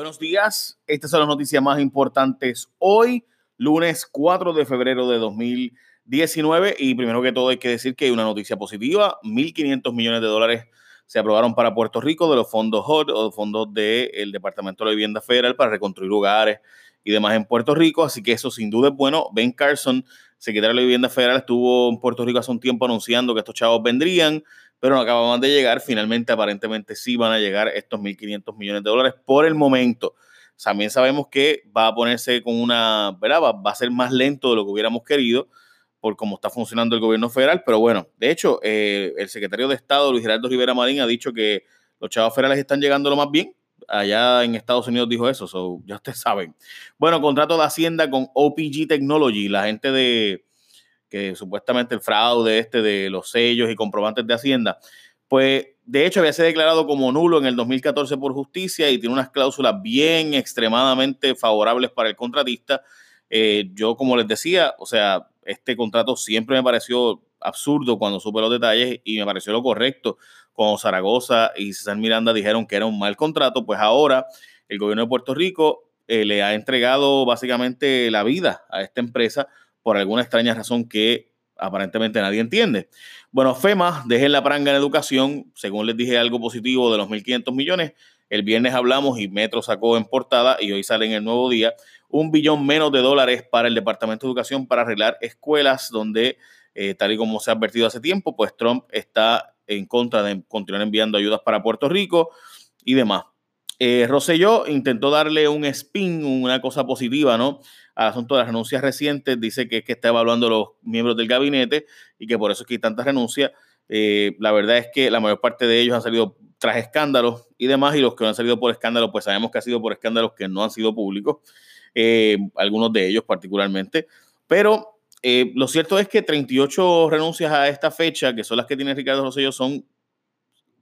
Buenos días, estas son las noticias más importantes hoy, lunes 4 de febrero de 2019 y primero que todo hay que decir que hay una noticia positiva, 1.500 millones de dólares se aprobaron para Puerto Rico de los fondos HOT o fondos del Departamento de Vivienda Federal para reconstruir lugares y demás en Puerto Rico, así que eso sin duda es bueno. Ben Carson, secretario de la Vivienda Federal, estuvo en Puerto Rico hace un tiempo anunciando que estos chavos vendrían pero no acababan de llegar. Finalmente, aparentemente sí van a llegar estos 1.500 millones de dólares por el momento. También sabemos que va a ponerse con una, ¿verdad? Va, a ser más lento de lo que hubiéramos querido por cómo está funcionando el gobierno federal, pero bueno, de hecho, eh, el secretario de Estado, Luis Gerardo Rivera Marín, ha dicho que los chavos federales están llegando lo más bien. Allá en Estados Unidos dijo eso, ya ustedes saben. Bueno, contrato de Hacienda con OPG Technology, la gente de, que supuestamente el fraude este de los sellos y comprobantes de Hacienda, pues de hecho había sido declarado como nulo en el 2014 por justicia y tiene unas cláusulas bien extremadamente favorables para el contratista. Eh, yo, como les decía, o sea, este contrato siempre me pareció absurdo cuando supe los detalles y me pareció lo correcto. Cuando Zaragoza y César Miranda dijeron que era un mal contrato, pues ahora el gobierno de Puerto Rico eh, le ha entregado básicamente la vida a esta empresa por alguna extraña razón que aparentemente nadie entiende. Bueno, FEMA, dejen la pranga en educación, según les dije algo positivo de los 1.500 millones, el viernes hablamos y Metro sacó en portada y hoy sale en el nuevo día un billón menos de dólares para el Departamento de Educación para arreglar escuelas donde, eh, tal y como se ha advertido hace tiempo, pues Trump está en contra de continuar enviando ayudas para Puerto Rico y demás. Eh, intentó darle un spin, una cosa positiva, ¿no? Asunto de las renuncias recientes. Dice que que está evaluando los miembros del gabinete y que por eso es que hay tantas renuncias. Eh, la verdad es que la mayor parte de ellos han salido tras escándalos y demás, y los que no han salido por escándalos, pues sabemos que ha sido por escándalos que no han sido públicos, eh, algunos de ellos particularmente. Pero eh, lo cierto es que 38 renuncias a esta fecha, que son las que tiene Ricardo Rosselló, son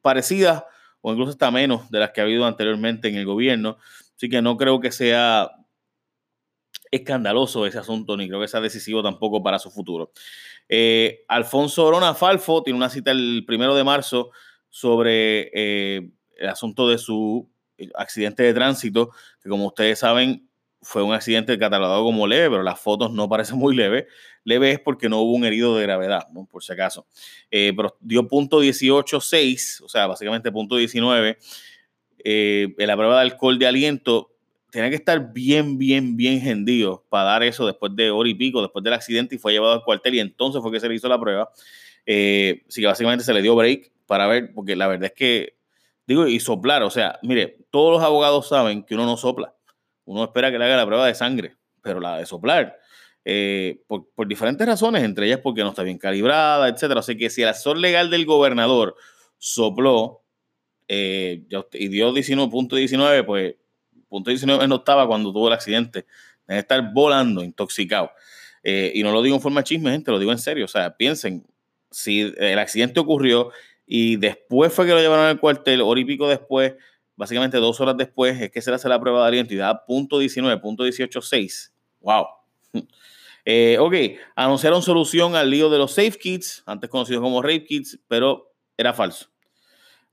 parecidas o incluso está menos de las que ha habido anteriormente en el gobierno. Así que no creo que sea escandaloso ese asunto, ni creo que sea decisivo tampoco para su futuro. Eh, Alfonso Orona Falfo tiene una cita el primero de marzo sobre eh, el asunto de su accidente de tránsito, que como ustedes saben, fue un accidente catalogado como leve, pero las fotos no parecen muy leves. Leve es porque no hubo un herido de gravedad, por si acaso. Eh, pero dio punto 18.6, o sea, básicamente punto 19. Eh, en la prueba de alcohol de aliento tenía que estar bien, bien, bien hendido para dar eso después de hora y pico, después del accidente, y fue llevado al cuartel y entonces fue que se le hizo la prueba. Eh, así que básicamente se le dio break para ver, porque la verdad es que, digo, y soplar, o sea, mire, todos los abogados saben que uno no sopla uno espera que le haga la prueba de sangre, pero la de soplar, eh, por, diferentes razones, entre ellas porque no está bien calibrada, etcétera. Así que si el asesor legal del gobernador sopló eh, y dio 19.19, pues punto 19 no estaba cuando tuvo el accidente. Debe estar volando, intoxicado. Eh, y no lo digo en forma chisme, gente, lo digo en serio. O sea, piensen, si el accidente ocurrió y después fue que lo llevaron al cuartel, hora y pico después, básicamente dos horas después es que se le hace la prueba de aliento y da punto 19, punto 18.6. ¡Wow! Eh, ok, anunciaron solución al lío de los Safe Kits, antes conocidos como Rape Kits, pero era falso.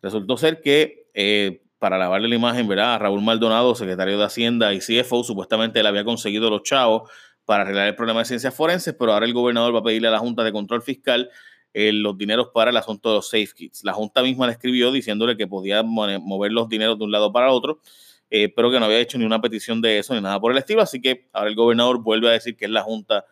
Resultó ser que eh, para lavarle la imagen, ¿verdad? Raúl Maldonado, secretario de Hacienda y CFO, supuestamente él había conseguido los chavos para arreglar el problema de ciencias forenses, pero ahora el gobernador va a pedirle a la Junta de Control Fiscal eh, los dineros para el asunto de los safe. La Junta misma le escribió diciéndole que podía mover los dineros de un lado para otro, eh, pero que no había hecho ni una petición de eso ni nada por el estilo. Así que ahora el gobernador vuelve a decir que es la Junta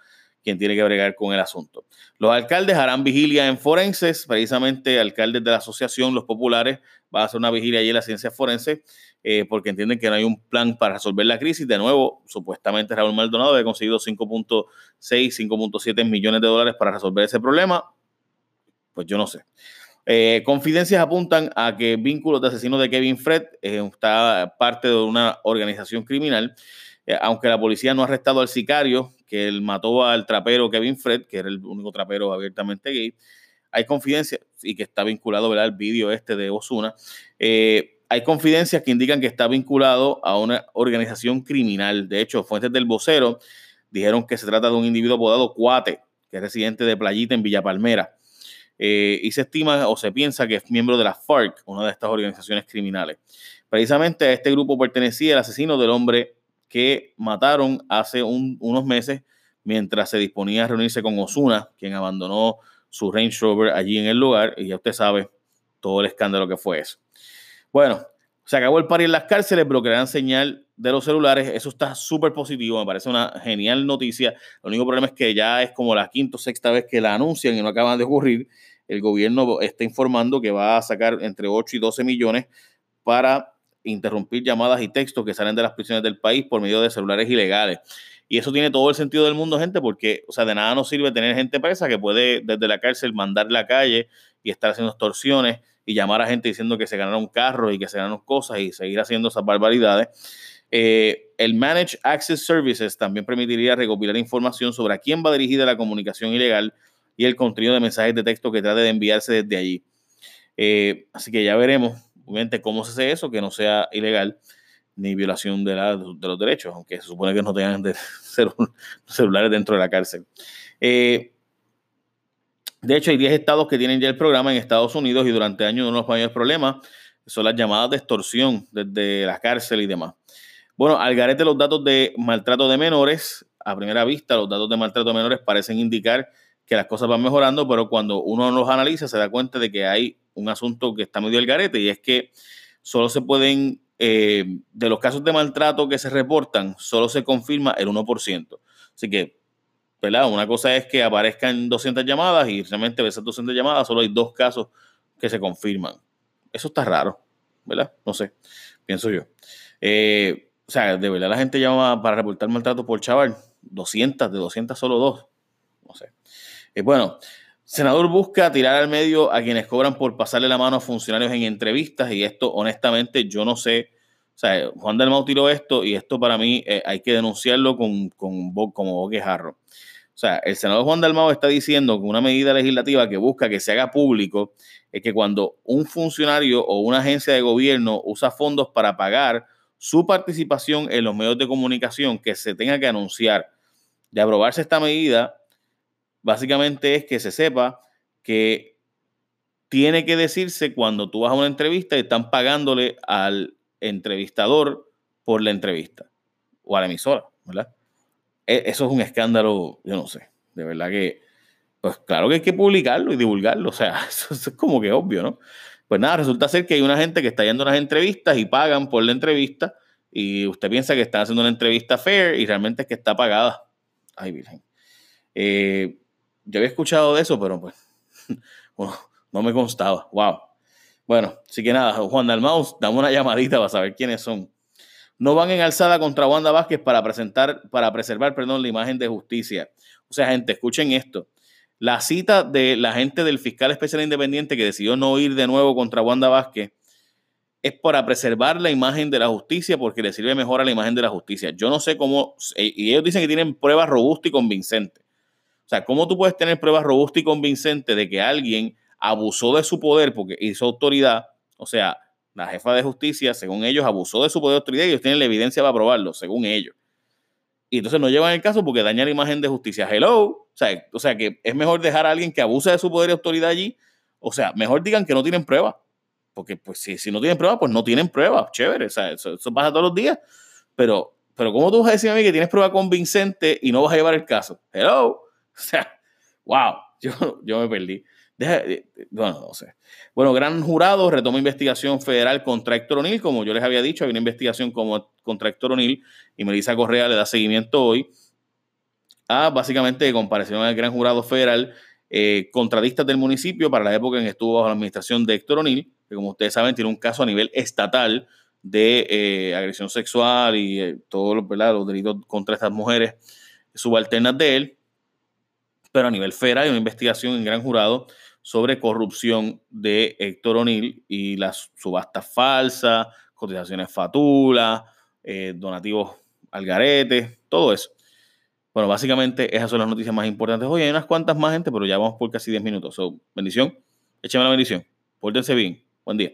quien tiene que bregar con el asunto. Los alcaldes harán vigilia en forenses, precisamente alcaldes de la asociación, los populares, van a hacer una vigilia allí en la ciencia forense, eh, porque entienden que no hay un plan para resolver la crisis. De nuevo, supuestamente Raúl Maldonado había conseguido 5.6, 5.7 millones de dólares para resolver ese problema pues yo no sé. Eh, confidencias apuntan a que vínculos de asesino de Kevin Fred eh, está parte de una organización criminal, aunque la policía no ha arrestado al sicario que él mató al trapero Kevin Fred, que era el único trapero abiertamente gay. Hay confidencias y que está vinculado al vídeo este de Osuna. hay confidencias que indican que está vinculado a una organización criminal. De hecho, fuentes del vocero dijeron que se trata de un individuo apodado Cuate, que es residente de Playita en Villa Palmera. Eh, y se estima o se piensa que es miembro de la FARC, una de estas organizaciones criminales. Precisamente a este grupo pertenecía el asesino del hombre que mataron hace unos meses mientras se disponía a reunirse con Osuna, quien abandonó su Range Rover allí en el lugar, y ya usted sabe todo el escándalo que fue eso. Bueno, se acabó el pari en las cárceles, bloquearán señal de los celulares. Eso está súper positivo, me parece una genial noticia. El único problema es que ya es como la quinta o sexta vez que la anuncian y no acaban de ocurrir. El gobierno está informando que va a sacar entre 8 y 12 millones para interrumpir llamadas y textos que salen de las prisiones del país por medio de celulares ilegales. Y eso tiene todo el sentido del mundo, gente, porque, o sea, de nada nos sirve tener gente presa que puede desde la cárcel mandar la calle y estar haciendo extorsiones y llamar a gente diciendo que se ganaron carros y que se ganaron cosas y seguir haciendo esas barbaridades. Eh, el Managed Access Services también permitiría recopilar información sobre a quién va dirigida la comunicación ilegal y el contenido de mensajes de texto que trate de enviarse desde allí. Eh, así que ya veremos, obviamente, cómo se hace eso, que no sea ilegal ni violación de, los derechos, aunque se supone que no tengan de celulares dentro de la cárcel. Eh, de hecho, hay 10 estados que tienen ya el programa en Estados Unidos y durante años uno de los mayores problemas son las llamadas de extorsión desde la cárcel y demás. Bueno, al garete los datos de maltrato de menores, a primera vista los datos de maltrato de menores parecen indicar que las cosas van mejorando, pero cuando uno los analiza se da cuenta de que hay un asunto que está medio al garete y es que solo se pueden, eh, de los casos de maltrato que se reportan, solo se confirma el 1%. Así que una cosa es que aparezcan 200 llamadas y realmente de esas 200 llamadas solo hay dos casos que se confirman. Eso está raro, ¿verdad? No sé, pienso yo. Eh, o sea, de verdad la gente llama para reportar maltrato por chaval. 200, de 200 solo dos. No sé. Eh, bueno, senador busca tirar al medio a quienes cobran por pasarle la mano a funcionarios en entrevistas y esto honestamente yo no sé. O sea, Juan del Mau tiró esto y esto para mí eh, hay que denunciarlo con, con, como boquejarro. O sea, el senador Juan Dalmao está diciendo que una medida legislativa que busca que se haga público es que cuando un funcionario o una agencia de gobierno usa fondos para pagar su participación en los medios de comunicación, que se tenga que anunciar. De aprobarse esta medida, básicamente es que se sepa que tiene que decirse cuando tú vas a una entrevista y están pagándole al entrevistador por la entrevista o a la emisora, ¿verdad? E, eso es un escándalo, yo no sé, de verdad que, pues claro que hay que publicarlo y divulgarlo, o sea, eso, es como que obvio, ¿no? Pues nada, resulta ser que hay una gente que está yendo a las entrevistas y pagan por la entrevista y usted piensa que están haciendo una entrevista fair y realmente es que está pagada. Ay, Virgen. Eh, yo había escuchado de eso, pero pues no me constaba. Wow. Bueno, así que nada, Juan Dalmaus, dame una llamadita para saber quiénes son no van en alzada contra Wanda Vázquez para, presentar, para preservar perdón, la imagen de justicia. O sea, gente, escuchen esto. La cita de la gente del fiscal especial independiente que decidió no ir de nuevo contra Wanda Vázquez es para preservar la imagen de la justicia porque le sirve mejor a la imagen de la justicia. Yo no sé cómo, y ellos dicen que tienen pruebas robustas y convincentes. O sea, ¿cómo tú puedes tener pruebas robustas y convincentes de que alguien abusó de su poder porque hizo autoridad? O sea, la jefa de justicia, según ellos, abusó de su poder de autoridad y ellos tienen la evidencia para probarlo, según ellos. Y entonces no llevan el caso porque daña la imagen de justicia. Hello. O sea, o sea, que es mejor dejar a alguien que abuse de su poder de autoridad allí. O sea, mejor digan que no tienen pruebas. Porque pues si, si no tienen pruebas, pues no tienen pruebas. Chévere. O sea, eso, pasa todos los días. Pero, pero ¿cómo tú vas a decir a mí que tienes prueba convincente y no vas a llevar el caso? Hello. O sea, wow. Yo, yo me perdí. Eh, bueno, no sé. Bueno, gran jurado retoma investigación federal contra Héctor O'Neill. Como yo les había dicho, hay una investigación como, contra Héctor O'Neill y Melissa Correa le da seguimiento hoy a básicamente comparación al gran jurado federal eh, del municipio para la época en que estuvo bajo la administración de Héctor O'Neill, que como ustedes saben tiene un caso a nivel estatal de eh, agresión sexual y todos los, los delitos contra estas mujeres subalternas de él. Pero a nivel federal hay una investigación en gran jurado sobre corrupción de Héctor O'Neill y las subastas falsas, cotizaciones fatulas, eh, donativos al garete, todo eso. Bueno, básicamente esas son las noticias más importantes. Hoy hay unas cuantas más gente, pero ya vamos por casi 10 minutos. So, bendición, échame la bendición. Pórtense bien. Buen día.